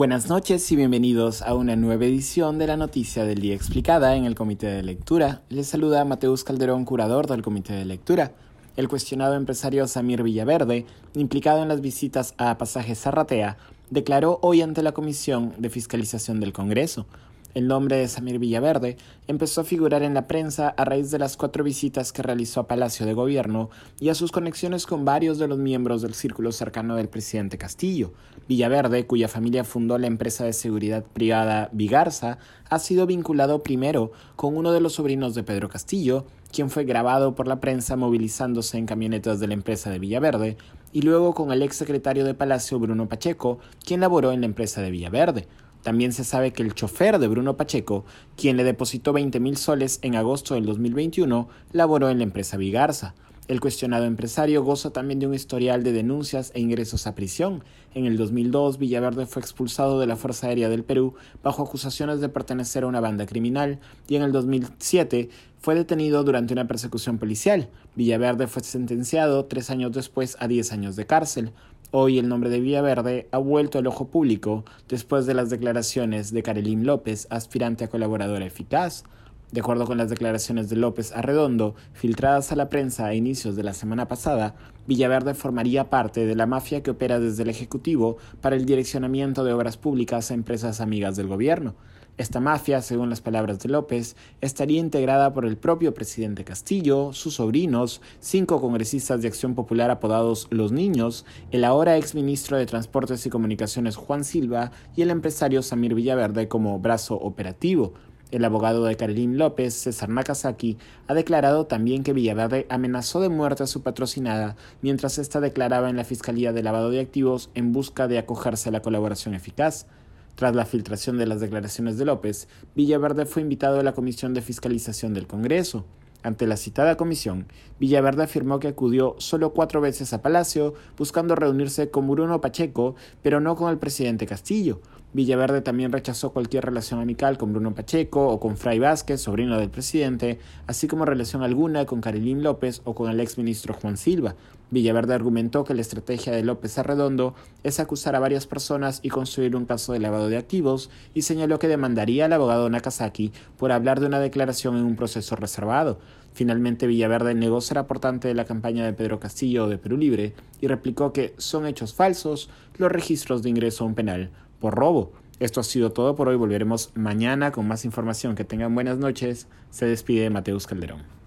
Buenas noches y bienvenidos a una nueva edición de la Noticia del Día Explicada en el Comité de Lectura. Les saluda Mateus Calderón, curador del Comité de Lectura. El cuestionado empresario Samir Villaverde, implicado en las visitas a Pasaje Zarratea, declaró hoy ante la Comisión de Fiscalización del Congreso. El nombre de Samir Villaverde empezó a figurar en la prensa a raíz de las cuatro visitas que realizó a Palacio de Gobierno y a sus conexiones con varios de los miembros del círculo cercano del presidente Castillo. Villaverde, cuya familia fundó la empresa de seguridad privada Vigarza, ha sido vinculado primero con uno de los sobrinos de Pedro Castillo, quien fue grabado por la prensa movilizándose en camionetas de la empresa de Villaverde, y luego con el ex secretario de Palacio Bruno Pacheco, quien laboró en la empresa de Villaverde. También se sabe que el chofer de Bruno Pacheco, quien le depositó 20 mil soles en agosto del 2021, laboró en la empresa Vigarza. El cuestionado empresario goza también de un historial de denuncias e ingresos a prisión. En el 2002, Villaverde fue expulsado de la Fuerza Aérea del Perú bajo acusaciones de pertenecer a una banda criminal y en el 2007 fue detenido durante una persecución policial. Villaverde fue sentenciado tres años después a 10 años de cárcel. Hoy el nombre de Villaverde ha vuelto al ojo público después de las declaraciones de Carolín López, aspirante a colaboradora eficaz. De acuerdo con las declaraciones de López Arredondo, filtradas a la prensa a inicios de la semana pasada, Villaverde formaría parte de la mafia que opera desde el Ejecutivo para el direccionamiento de obras públicas a empresas amigas del gobierno. Esta mafia, según las palabras de López, estaría integrada por el propio presidente Castillo, sus sobrinos, cinco congresistas de Acción Popular apodados Los Niños, el ahora exministro de Transportes y Comunicaciones Juan Silva y el empresario Samir Villaverde como brazo operativo. El abogado de Carolín López, César Nakazaki, ha declarado también que Villaverde amenazó de muerte a su patrocinada mientras ésta declaraba en la Fiscalía de Lavado de Activos en busca de acogerse a la colaboración eficaz. Tras la filtración de las declaraciones de López, Villaverde fue invitado a la Comisión de Fiscalización del Congreso. Ante la citada comisión, Villaverde afirmó que acudió solo cuatro veces a Palacio buscando reunirse con Bruno Pacheco, pero no con el presidente Castillo. Villaverde también rechazó cualquier relación amical con Bruno Pacheco o con Fray Vázquez, sobrino del presidente, así como relación alguna con Carilín López o con el exministro Juan Silva. Villaverde argumentó que la estrategia de López Arredondo es acusar a varias personas y construir un caso de lavado de activos y señaló que demandaría al abogado Nakazaki por hablar de una declaración en un proceso reservado. Finalmente, Villaverde negó ser aportante de la campaña de Pedro Castillo de Perú Libre y replicó que son hechos falsos los registros de ingreso a un penal por robo. Esto ha sido todo por hoy. Volveremos mañana con más información. Que tengan buenas noches. Se despide Mateus Calderón.